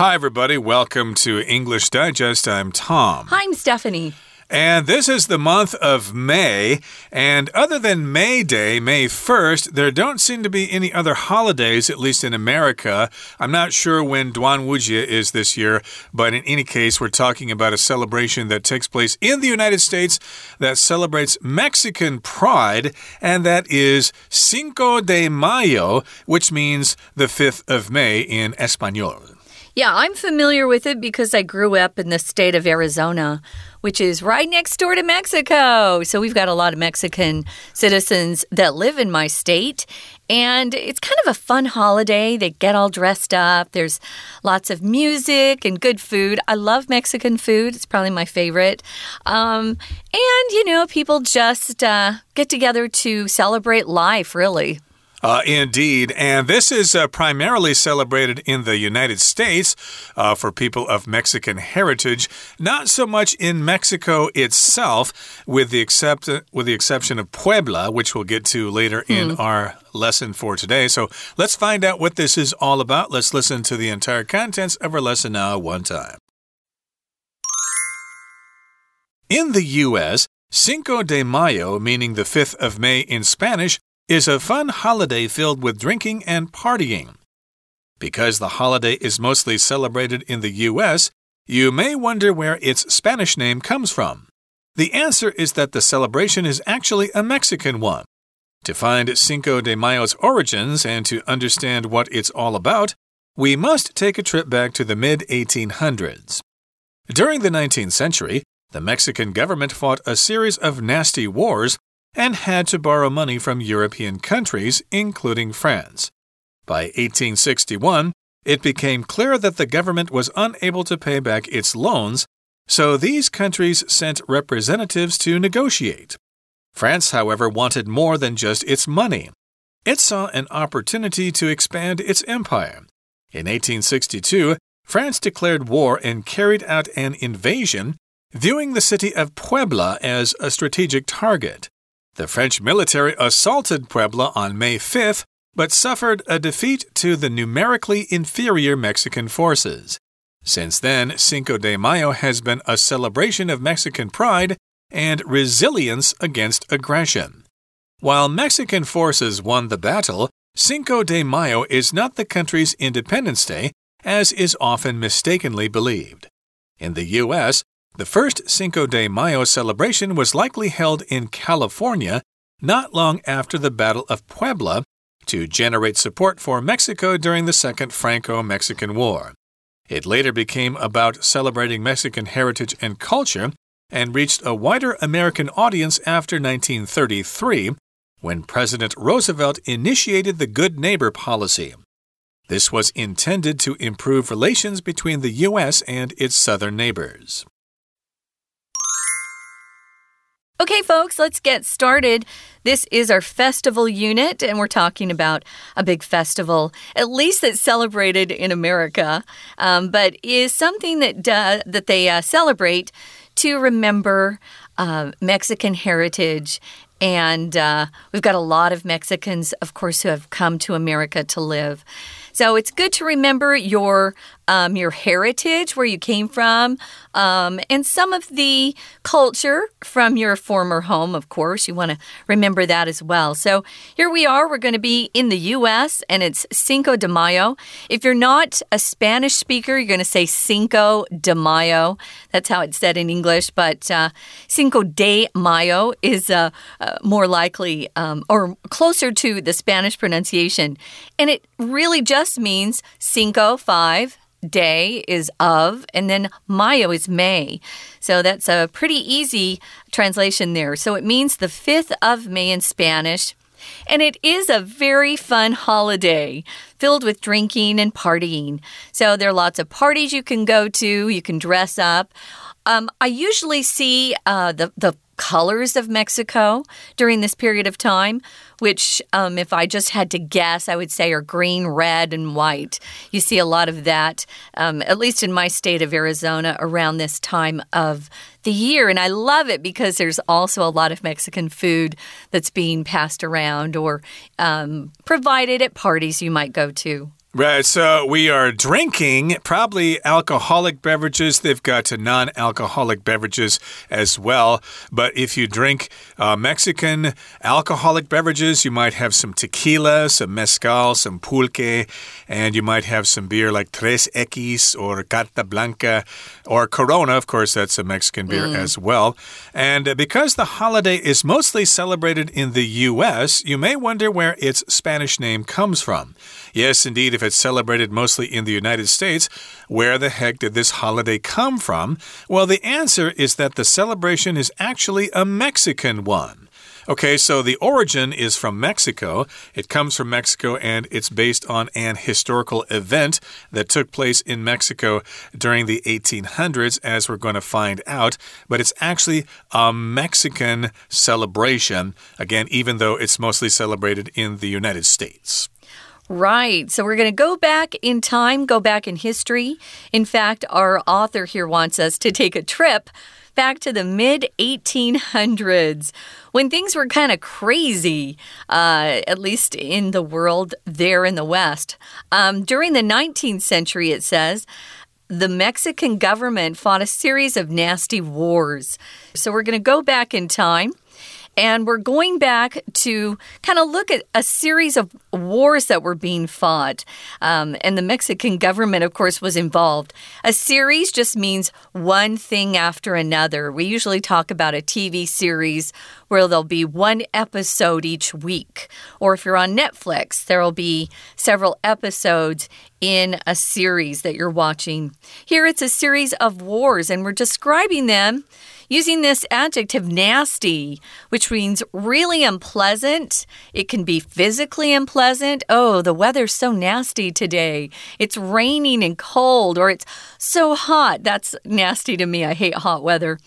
Hi, everybody. Welcome to English Digest. I'm Tom. Hi, I'm Stephanie. And this is the month of May. And other than May Day, May 1st, there don't seem to be any other holidays, at least in America. I'm not sure when Duanwu Jie is this year, but in any case, we're talking about a celebration that takes place in the United States that celebrates Mexican pride, and that is Cinco de Mayo, which means the 5th of May in Espanol. Yeah, I'm familiar with it because I grew up in the state of Arizona, which is right next door to Mexico. So we've got a lot of Mexican citizens that live in my state. And it's kind of a fun holiday. They get all dressed up. There's lots of music and good food. I love Mexican food, it's probably my favorite. Um, and, you know, people just uh, get together to celebrate life, really. Uh, indeed. And this is uh, primarily celebrated in the United States uh, for people of Mexican heritage, not so much in Mexico itself, with the, except with the exception of Puebla, which we'll get to later hmm. in our lesson for today. So let's find out what this is all about. Let's listen to the entire contents of our lesson now one time. In the U.S., Cinco de Mayo, meaning the 5th of May in Spanish, is a fun holiday filled with drinking and partying. Because the holiday is mostly celebrated in the U.S., you may wonder where its Spanish name comes from. The answer is that the celebration is actually a Mexican one. To find Cinco de Mayo's origins and to understand what it's all about, we must take a trip back to the mid 1800s. During the 19th century, the Mexican government fought a series of nasty wars and had to borrow money from European countries, including France. By 1861, it became clear that the government was unable to pay back its loans, so these countries sent representatives to negotiate. France, however, wanted more than just its money. It saw an opportunity to expand its empire. In 1862, France declared war and carried out an invasion, viewing the city of Puebla as a strategic target. The French military assaulted Puebla on May 5th, but suffered a defeat to the numerically inferior Mexican forces. Since then, Cinco de Mayo has been a celebration of Mexican pride and resilience against aggression. While Mexican forces won the battle, Cinco de Mayo is not the country's Independence Day, as is often mistakenly believed. In the U.S., the first Cinco de Mayo celebration was likely held in California not long after the Battle of Puebla to generate support for Mexico during the Second Franco Mexican War. It later became about celebrating Mexican heritage and culture and reached a wider American audience after 1933 when President Roosevelt initiated the Good Neighbor policy. This was intended to improve relations between the U.S. and its southern neighbors. Okay, folks, let's get started. This is our festival unit, and we're talking about a big festival, at least that's celebrated in America, um, but is something that uh, that they uh, celebrate to remember uh, Mexican heritage. And uh, we've got a lot of Mexicans, of course, who have come to America to live. So it's good to remember your um, your heritage, where you came from, um, and some of the culture from your former home, of course. You want to remember that as well. So here we are. We're going to be in the U.S., and it's Cinco de Mayo. If you're not a Spanish speaker, you're going to say Cinco de Mayo. That's how it's said in English, but uh, Cinco de Mayo is uh, uh, more likely um, or closer to the Spanish pronunciation. And it really just means Cinco, five, day is of, and then Mayo is May. So that's a pretty easy translation there. So it means the 5th of May in Spanish. And it is a very fun holiday filled with drinking and partying. So there are lots of parties you can go to, you can dress up. Um, I usually see uh, the, the colors of Mexico during this period of time, which, um, if I just had to guess, I would say are green, red, and white. You see a lot of that, um, at least in my state of Arizona, around this time of the year. And I love it because there's also a lot of Mexican food that's being passed around or um, provided at parties you might go to. Right, so we are drinking probably alcoholic beverages. They've got non alcoholic beverages as well. But if you drink uh, Mexican alcoholic beverages, you might have some tequila, some mezcal, some pulque, and you might have some beer like Tres X or Carta Blanca or Corona. Of course, that's a Mexican beer mm. as well. And because the holiday is mostly celebrated in the U.S., you may wonder where its Spanish name comes from. Yes, indeed, if it's celebrated mostly in the United States, where the heck did this holiday come from? Well, the answer is that the celebration is actually a Mexican one. Okay, so the origin is from Mexico. It comes from Mexico and it's based on an historical event that took place in Mexico during the 1800s, as we're going to find out. But it's actually a Mexican celebration, again, even though it's mostly celebrated in the United States. Right. So we're going to go back in time, go back in history. In fact, our author here wants us to take a trip back to the mid 1800s when things were kind of crazy, uh, at least in the world there in the West. Um, during the 19th century, it says, the Mexican government fought a series of nasty wars. So we're going to go back in time. And we're going back to kind of look at a series of wars that were being fought. Um, and the Mexican government, of course, was involved. A series just means one thing after another. We usually talk about a TV series where there'll be one episode each week. Or if you're on Netflix, there will be several episodes in a series that you're watching. Here it's a series of wars, and we're describing them using this adjective nasty, which means really unpleasant. It can be physically unpleasant. Oh, the weather's so nasty today. It's raining and cold, or it's so hot. That's nasty to me. I hate hot weather.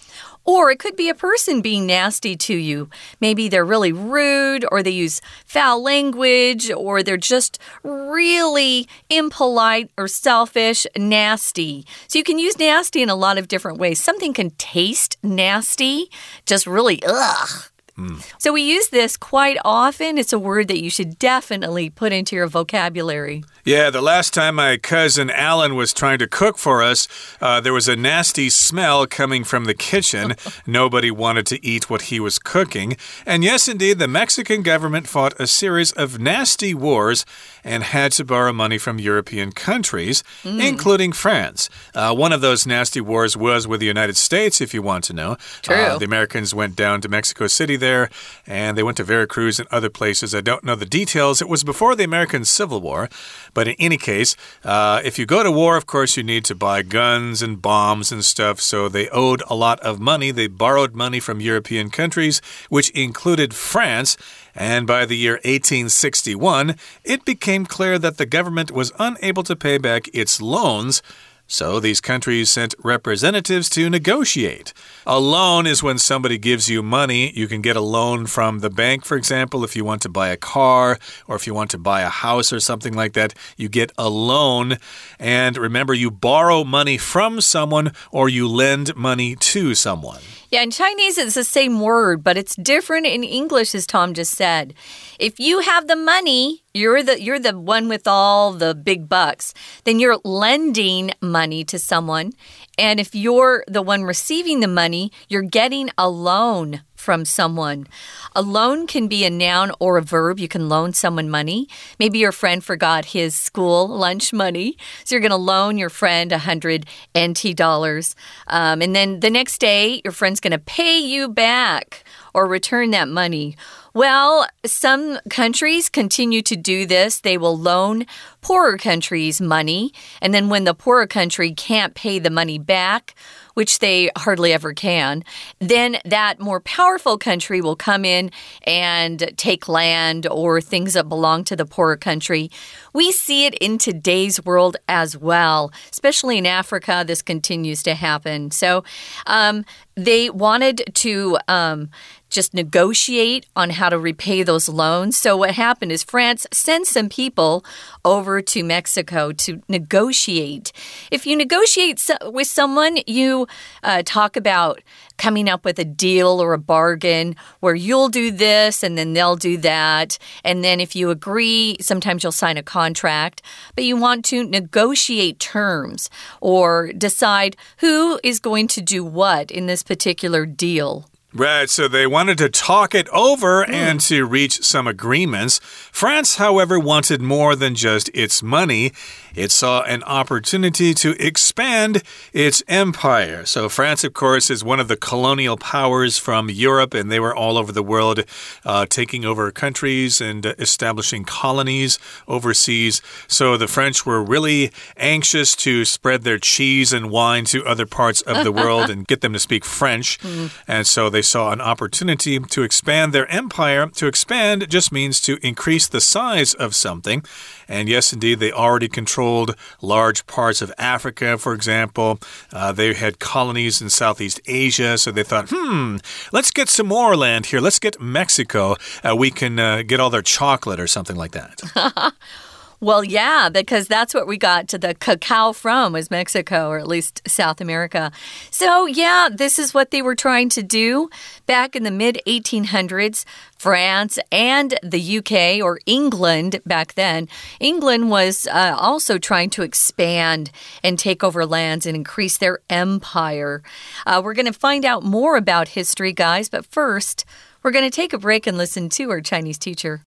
Or it could be a person being nasty to you. Maybe they're really rude, or they use foul language, or they're just really impolite or selfish, nasty. So you can use nasty in a lot of different ways. Something can taste nasty, just really ugh. Mm. So we use this quite often. It's a word that you should definitely put into your vocabulary. Yeah, the last time my cousin Alan was trying to cook for us, uh, there was a nasty smell coming from the kitchen. Nobody wanted to eat what he was cooking. And yes, indeed, the Mexican government fought a series of nasty wars and had to borrow money from European countries, mm. including France. Uh, one of those nasty wars was with the United States, if you want to know. True. Uh, the Americans went down to Mexico City there, and they went to Veracruz and other places. I don't know the details. It was before the American Civil War. But in any case, uh, if you go to war, of course, you need to buy guns and bombs and stuff. So they owed a lot of money. They borrowed money from European countries, which included France. And by the year 1861, it became clear that the government was unable to pay back its loans. So these countries sent representatives to negotiate. A loan is when somebody gives you money. You can get a loan from the bank, for example, if you want to buy a car or if you want to buy a house or something like that. You get a loan. And remember, you borrow money from someone or you lend money to someone. Yeah, in Chinese it's the same word, but it's different in English, as Tom just said. If you have the money, you're the you're the one with all the big bucks. Then you're lending money to someone, and if you're the one receiving the money, you're getting a loan from someone. A loan can be a noun or a verb. You can loan someone money. Maybe your friend forgot his school lunch money. So you're going to loan your friend 100 NT dollars. Um, and then the next day, your friend's going to pay you back or return that money. Well, some countries continue to do this. They will loan poorer countries money, and then when the poorer country can't pay the money back, which they hardly ever can, then that more powerful country will come in and take land or things that belong to the poorer country. We see it in today's world as well, especially in Africa. This continues to happen. So um, they wanted to. Um, just negotiate on how to repay those loans. So, what happened is France sent some people over to Mexico to negotiate. If you negotiate with someone, you uh, talk about coming up with a deal or a bargain where you'll do this and then they'll do that. And then if you agree, sometimes you'll sign a contract, but you want to negotiate terms or decide who is going to do what in this particular deal. Right, so they wanted to talk it over mm. and to reach some agreements. France, however, wanted more than just its money. It saw an opportunity to expand its empire. So, France, of course, is one of the colonial powers from Europe, and they were all over the world uh, taking over countries and establishing colonies overseas. So, the French were really anxious to spread their cheese and wine to other parts of the world and get them to speak French. Mm. And so they saw an opportunity to expand their empire. To expand just means to increase the size of something. And yes, indeed, they already controlled large parts of Africa, for example. Uh, they had colonies in Southeast Asia, so they thought, hmm, let's get some more land here. Let's get Mexico. Uh, we can uh, get all their chocolate or something like that. Well, yeah, because that's what we got to the cacao from was Mexico or at least South America. So, yeah, this is what they were trying to do back in the mid 1800s. France and the UK or England back then. England was uh, also trying to expand and take over lands and increase their empire. Uh, we're going to find out more about history, guys, but first, we're going to take a break and listen to our Chinese teacher.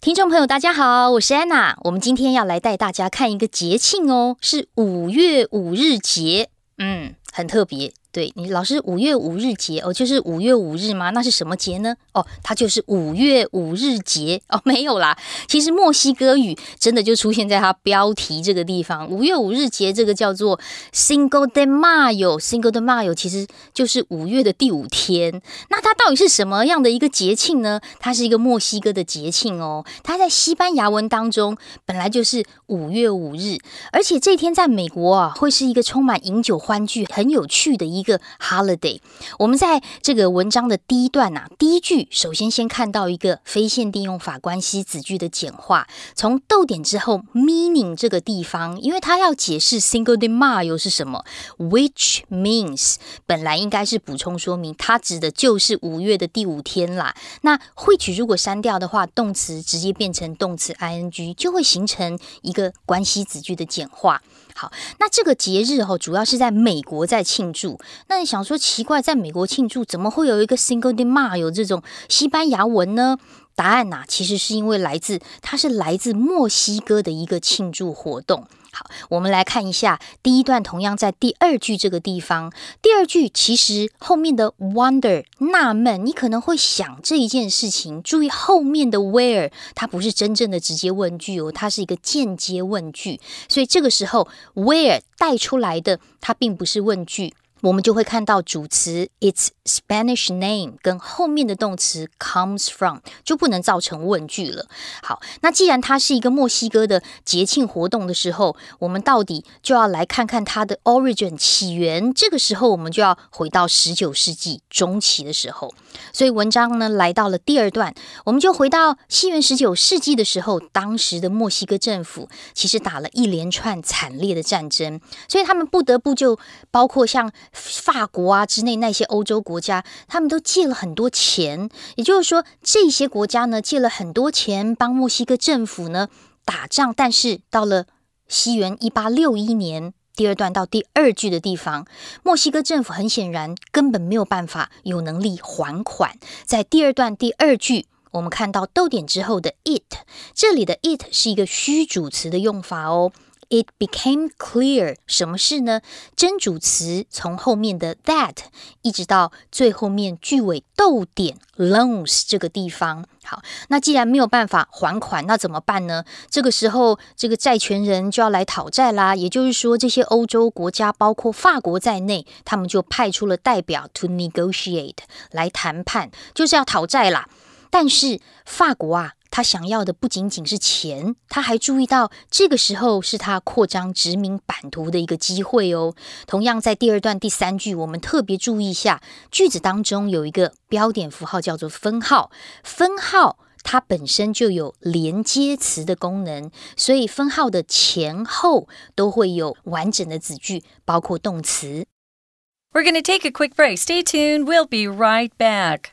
听众朋友，大家好，我是安娜。我们今天要来带大家看一个节庆哦，是五月五日节，嗯，很特别。对你老师五月五日节哦，就是五月五日吗？那是什么节呢？哦，它就是五月五日节哦，没有啦。其实墨西哥语真的就出现在它标题这个地方。五月五日节这个叫做 Cinco de Mayo，Cinco de Mayo 其实就是五月的第五天。那它到底是什么样的一个节庆呢？它是一个墨西哥的节庆哦。它在西班牙文当中本来就是五月五日，而且这天在美国啊会是一个充满饮酒欢聚、很有趣的一。一个 holiday，我们在这个文章的第一段呐，第一句首先先看到一个非限定用法关系子句的简化，从逗点之后 meaning 这个地方，因为它要解释 single day Mayo 是什么，which means 本来应该是补充说明，它指的就是五月的第五天啦。那 which 如果删掉的话，动词直接变成动词 ing，就会形成一个关系子句的简化。好，那这个节日哦，主要是在美国在庆祝。那你想说奇怪，在美国庆祝，怎么会有一个 Single Day Ma 有这种西班牙文呢？答案呐，其实是因为来自它是来自墨西哥的一个庆祝活动。好，我们来看一下第一段，同样在第二句这个地方。第二句其实后面的 wonder 纳闷，你可能会想这一件事情。注意后面的 where，它不是真正的直接问句哦，它是一个间接问句。所以这个时候 where 带出来的，它并不是问句。我们就会看到主词 its Spanish name 跟后面的动词 comes from 就不能造成问句了。好，那既然它是一个墨西哥的节庆活动的时候，我们到底就要来看看它的 origin 起源。这个时候，我们就要回到十九世纪中期的时候。所以文章呢来到了第二段，我们就回到西元十九世纪的时候，当时的墨西哥政府其实打了一连串惨烈的战争，所以他们不得不就包括像。法国啊之内那些欧洲国家，他们都借了很多钱，也就是说，这些国家呢借了很多钱帮墨西哥政府呢打仗。但是到了西元一八六一年，第二段到第二句的地方，墨西哥政府很显然根本没有办法有能力还款。在第二段第二句，我们看到逗点之后的 it，这里的 it 是一个虚主词的用法哦。It became clear，什么事呢？真主词从后面的 that 一直到最后面句尾逗点 loans 这个地方。好，那既然没有办法还款，那怎么办呢？这个时候，这个债权人就要来讨债啦。也就是说，这些欧洲国家，包括法国在内，他们就派出了代表 to negotiate 来谈判，就是要讨债啦。但是法国啊。他想要的不仅仅是钱，他还注意到这个时候是他扩张殖民版图的一个机会哦。同样，在第二段第三句，我们特别注意一下，句子当中有一个标点符号叫做分号，分号它本身就有连接词的功能，所以分号的前后都会有完整的子句，包括动词。We're going to take a quick break. Stay tuned. We'll be right back.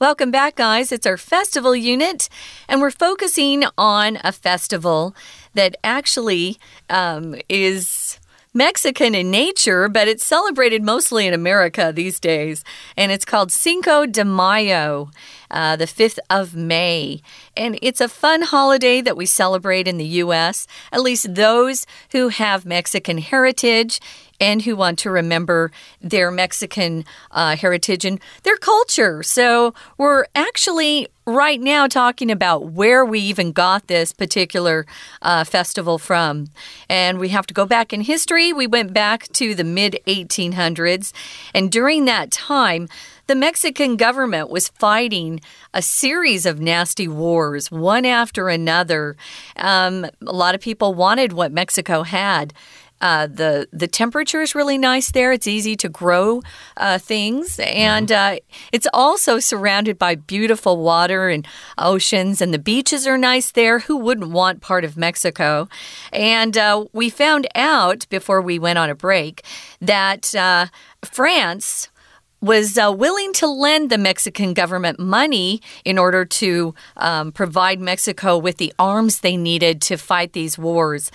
Welcome back, guys. It's our festival unit, and we're focusing on a festival that actually um, is Mexican in nature, but it's celebrated mostly in America these days. And it's called Cinco de Mayo, uh, the 5th of May. And it's a fun holiday that we celebrate in the U.S., at least those who have Mexican heritage and who want to remember their Mexican uh, heritage and their culture. So we're actually right now talking about where we even got this particular uh, festival from. And we have to go back in history. We went back to the mid 1800s. And during that time, the Mexican government was fighting a series of nasty wars, one after another. Um, a lot of people wanted what Mexico had. Uh, the the temperature is really nice there. It's easy to grow uh, things, and uh, it's also surrounded by beautiful water and oceans, and the beaches are nice there. Who wouldn't want part of Mexico? And uh, we found out before we went on a break that uh, France was uh, willing to lend the Mexican government money in order to um, provide Mexico with the arms they needed to fight these wars.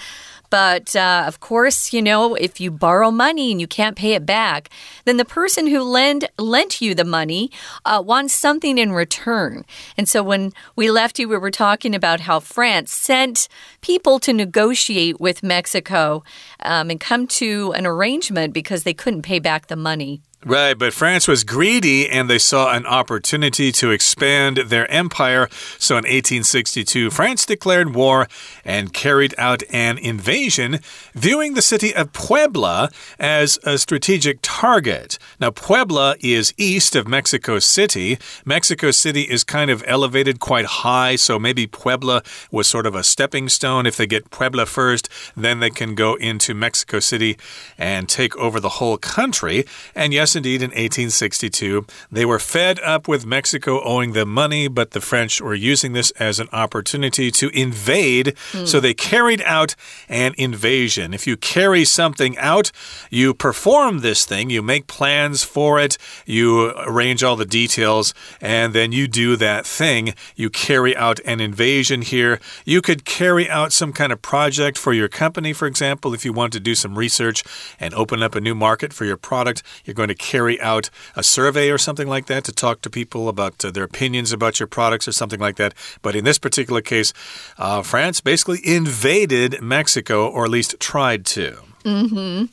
But uh, of course, you know, if you borrow money and you can't pay it back, then the person who lend lent you the money uh, wants something in return. And so when we left you, we were talking about how France sent people to negotiate with Mexico um, and come to an arrangement because they couldn't pay back the money. Right, but France was greedy and they saw an opportunity to expand their empire. So in 1862, France declared war and carried out an invasion, viewing the city of Puebla as a strategic target. Now, Puebla is east of Mexico City. Mexico City is kind of elevated quite high, so maybe Puebla was sort of a stepping stone. If they get Puebla first, then they can go into Mexico City and take over the whole country. And yes, indeed, in 1862. They were fed up with Mexico owing them money, but the French were using this as an opportunity to invade. Mm. So they carried out an invasion. If you carry something out, you perform this thing, you make plans for it, you arrange all the details, and then you do that thing. You carry out an invasion here. You could carry out some kind of project for your company, for example, if you want to do some research and open up a new market for your product. You're going to carry out a survey or something like that to talk to people about uh, their opinions about your products or something like that. But in this particular case, uh, France basically invaded Mexico, or at least tried to. Mm hmm.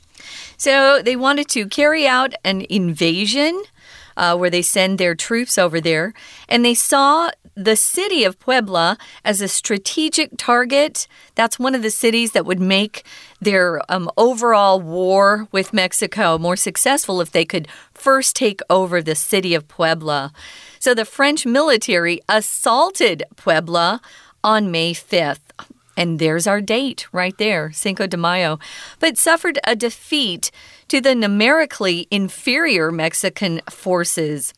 So they wanted to carry out an invasion. Uh, where they send their troops over there. And they saw the city of Puebla as a strategic target. That's one of the cities that would make their um, overall war with Mexico more successful if they could first take over the city of Puebla. So the French military assaulted Puebla on May 5th. And there's our date right there, Cinco de Mayo, but suffered a defeat to the numerically inferior Mexican forces.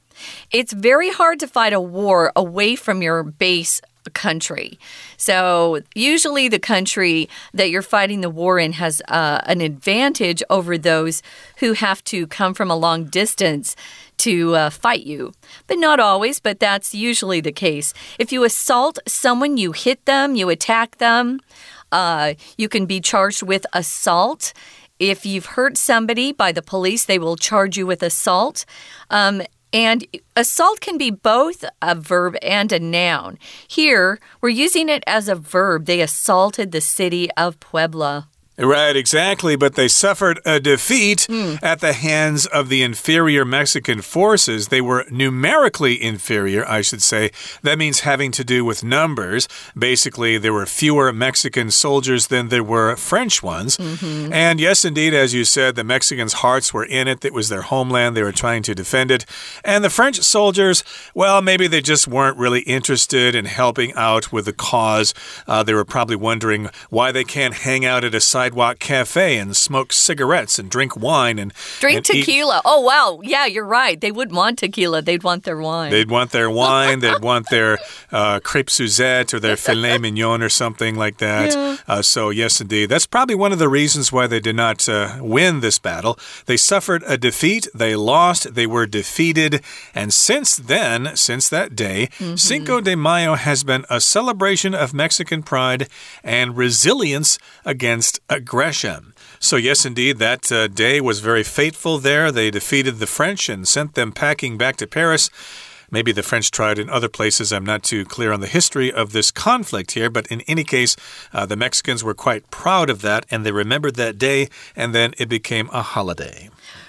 It's very hard to fight a war away from your base country. So, usually, the country that you're fighting the war in has uh, an advantage over those who have to come from a long distance to uh, fight you. But not always, but that's usually the case. If you assault someone, you hit them, you attack them, uh, you can be charged with assault. If you've hurt somebody by the police, they will charge you with assault. Um, and assault can be both a verb and a noun. Here, we're using it as a verb. They assaulted the city of Puebla. Right, exactly. But they suffered a defeat mm. at the hands of the inferior Mexican forces. They were numerically inferior, I should say. That means having to do with numbers. Basically, there were fewer Mexican soldiers than there were French ones. Mm -hmm. And yes, indeed, as you said, the Mexicans' hearts were in it. It was their homeland. They were trying to defend it. And the French soldiers, well, maybe they just weren't really interested in helping out with the cause. Uh, they were probably wondering why they can't hang out at a sidewalk cafe and smoke cigarettes and drink wine and drink and tequila. Eat. Oh, wow. Yeah, you're right. They wouldn't want tequila. They'd want their wine. They'd want their wine. They'd want their uh, crepe Suzette or their filet mignon or something like that. Yeah. Uh, so, yes, indeed. That's probably one of the reasons why they did not uh, win this battle. They suffered a defeat. They lost. They were defeated. And since then, since that day, mm -hmm. Cinco de Mayo has been a celebration of Mexican pride and resilience against aggression. So, yes, indeed, that uh, day was very fateful there. They defeated the French and sent them packing back to Paris. Maybe the French tried in other places. I'm not too clear on the history of this conflict here, but in any case, uh, the Mexicans were quite proud of that and they remembered that day, and then it became a holiday.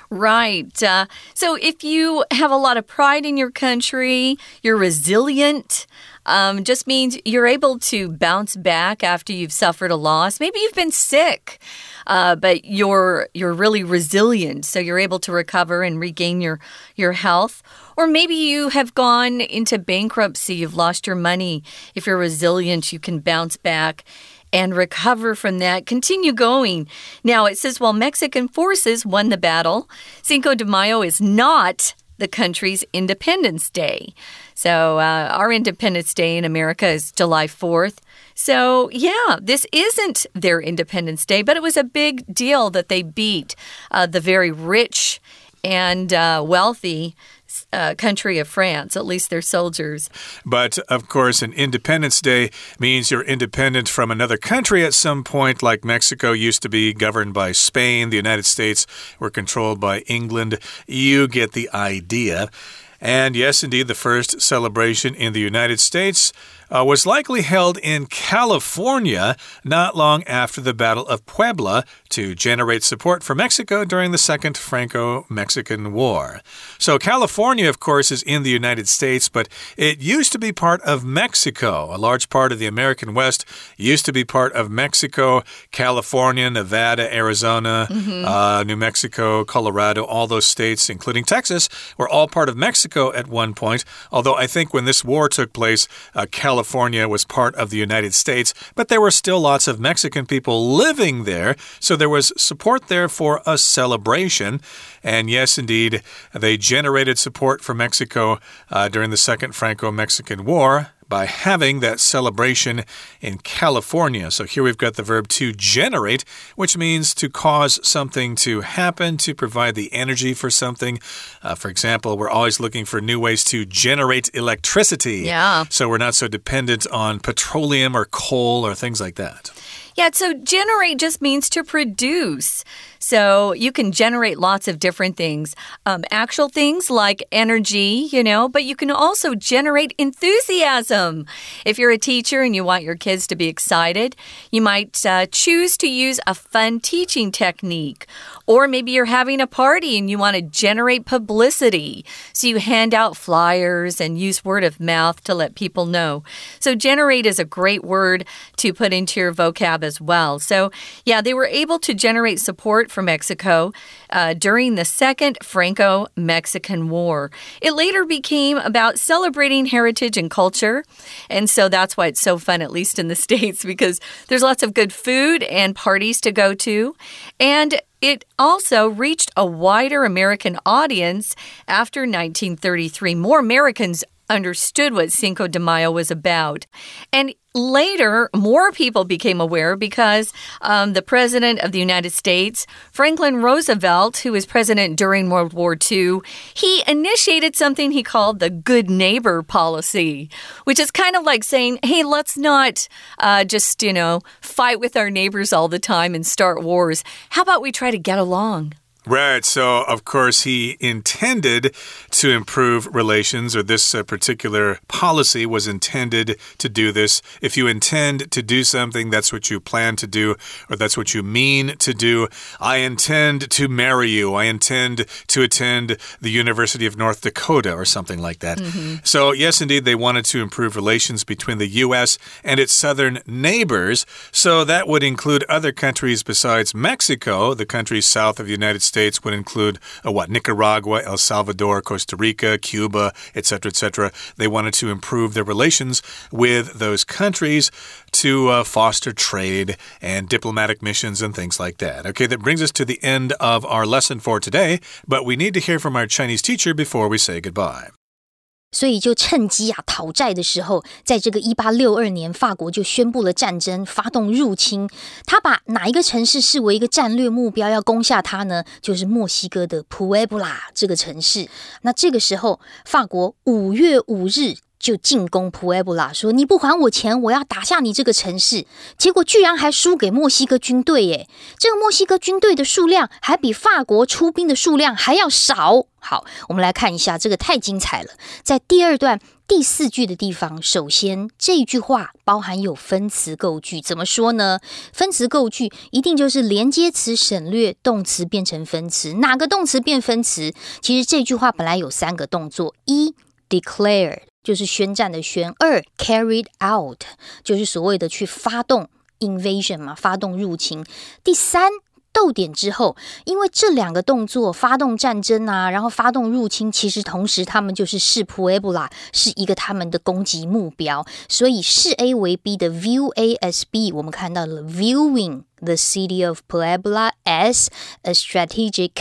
Right. Uh, so if you have a lot of pride in your country, you're resilient. Um, just means you're able to bounce back after you've suffered a loss. Maybe you've been sick, uh, but you're you're really resilient, so you're able to recover and regain your your health. Or maybe you have gone into bankruptcy, you've lost your money. If you're resilient, you can bounce back and recover from that. Continue going. Now, it says while Mexican forces won the battle, Cinco de Mayo is not the country's Independence Day. So, uh, our Independence Day in America is July 4th. So, yeah, this isn't their Independence Day, but it was a big deal that they beat uh, the very rich and uh, wealthy uh, country of France, at least their soldiers. But of course, an Independence Day means you're independent from another country at some point, like Mexico used to be governed by Spain, the United States were controlled by England. You get the idea. And yes, indeed, the first celebration in the United States uh, was likely held in California not long after the Battle of Puebla to generate support for Mexico during the Second Franco Mexican War. So, California, of course, is in the United States, but it used to be part of Mexico. A large part of the American West used to be part of Mexico, California, Nevada, Arizona, mm -hmm. uh, New Mexico, Colorado, all those states, including Texas, were all part of Mexico at one point. Although I think when this war took place, uh, California California was part of the United States, but there were still lots of Mexican people living there, so there was support there for a celebration. And yes, indeed, they generated support for Mexico uh, during the Second Franco Mexican War by having that celebration in California. So here we've got the verb to generate, which means to cause something to happen, to provide the energy for something. Uh, for example, we're always looking for new ways to generate electricity. Yeah. So we're not so dependent on petroleum or coal or things like that. Yeah, so generate just means to produce. So you can generate lots of different things. Um, actual things like energy, you know, but you can also generate enthusiasm. If you're a teacher and you want your kids to be excited, you might uh, choose to use a fun teaching technique. Or maybe you're having a party and you want to generate publicity. So you hand out flyers and use word of mouth to let people know. So generate is a great word to put into your vocab as well. So, yeah, they were able to generate support for Mexico uh, during the Second Franco Mexican War. It later became about celebrating heritage and culture. And so that's why it's so fun, at least in the States, because there's lots of good food and parties to go to. And it also reached a wider American audience after 1933. More Americans understood what Cinco de Mayo was about. And later, more people became aware because um, the President of the United States, Franklin Roosevelt, who was president during World War II, he initiated something he called the Good Neighbor Policy, which is kind of like saying, hey, let's not uh, just, you know, fight with our neighbors all the time and start wars. How about we try to get along? Right. So, of course, he intended to improve relations, or this uh, particular policy was intended to do this. If you intend to do something, that's what you plan to do, or that's what you mean to do. I intend to marry you. I intend to attend the University of North Dakota, or something like that. Mm -hmm. So, yes, indeed, they wanted to improve relations between the U.S. and its southern neighbors. So, that would include other countries besides Mexico. The countries south of the United States would include uh, what? Nicaragua, El Salvador, Costa Rica, Cuba, etc., etc. They wanted to improve their relations with those countries to uh, foster trade and diplomatic missions and things like that. Okay, that brings us to the end of our lesson for today, but we need to hear from our Chinese teacher before we say goodbye. 所以就趁机啊讨债的时候，在这个一八六二年，法国就宣布了战争，发动入侵。他把哪一个城市视为一个战略目标，要攻下它呢？就是墨西哥的普埃布拉这个城市。那这个时候，法国五月五日。就进攻普埃布拉，说你不还我钱，我要打下你这个城市。结果居然还输给墨西哥军队，耶！这个墨西哥军队的数量还比法国出兵的数量还要少。好，我们来看一下，这个太精彩了。在第二段第四句的地方，首先这句话包含有分词构句，怎么说呢？分词构句一定就是连接词省略，动词变成分词。哪个动词变分词？其实这句话本来有三个动作：一 declare。就是宣战的宣，二 carried out 就是所谓的去发动 invasion 嘛，发动入侵。第三逗点之后，因为这两个动作发动战争啊，然后发动入侵，其实同时他们就是视 Puebla 是一个他们的攻击目标，所以视 A 为 B 的 view A as B，我们看到了 viewing the city of Puebla as a strategic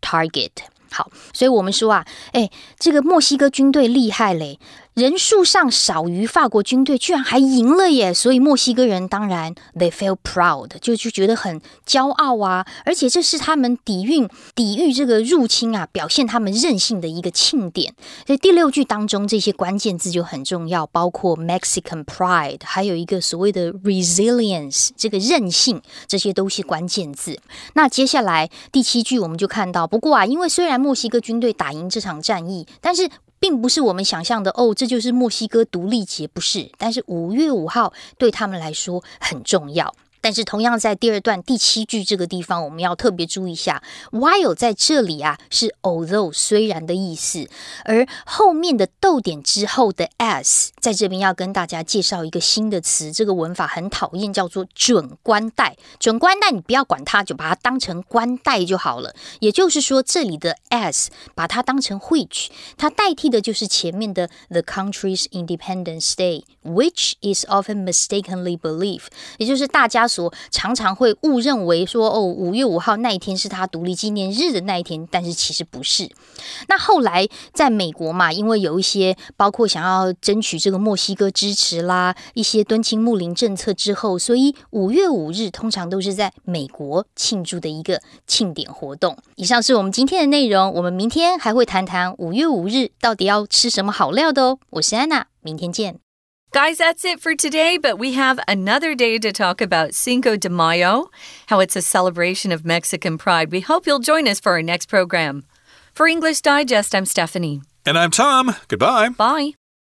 target。好，所以我们说啊，哎，这个墨西哥军队厉害嘞。人数上少于法国军队，居然还赢了耶！所以墨西哥人当然 they feel proud，就就觉得很骄傲啊！而且这是他们抵御抵御这个入侵啊，表现他们韧性的一个庆典。所以第六句当中这些关键字就很重要，包括 Mexican pride，还有一个所谓的 resilience，这个韧性，这些都是关键字。那接下来第七句我们就看到，不过啊，因为虽然墨西哥军队打赢这场战役，但是。并不是我们想象的哦，这就是墨西哥独立节，不是。但是五月五号对他们来说很重要。但是同样在第二段第七句这个地方，我们要特别注意一下，while 在这里啊是 although 虽然的意思，而后面的逗点之后的 as 在这边要跟大家介绍一个新的词，这个文法很讨厌，叫做准官带。准官带你不要管它，就把它当成官带就好了。也就是说，这里的 as 把它当成 which，它代替的就是前面的 the country's Independence Day，which is often mistakenly believed，也就是大家。所常常会误认为说哦，五月五号那一天是他独立纪念日的那一天，但是其实不是。那后来在美国嘛，因为有一些包括想要争取这个墨西哥支持啦，一些敦亲睦邻政策之后，所以五月五日通常都是在美国庆祝的一个庆典活动。以上是我们今天的内容，我们明天还会谈谈五月五日到底要吃什么好料的哦。我是安娜，明天见。Guys, that's it for today, but we have another day to talk about Cinco de Mayo, how it's a celebration of Mexican pride. We hope you'll join us for our next program. For English Digest, I'm Stephanie. And I'm Tom. Goodbye. Bye.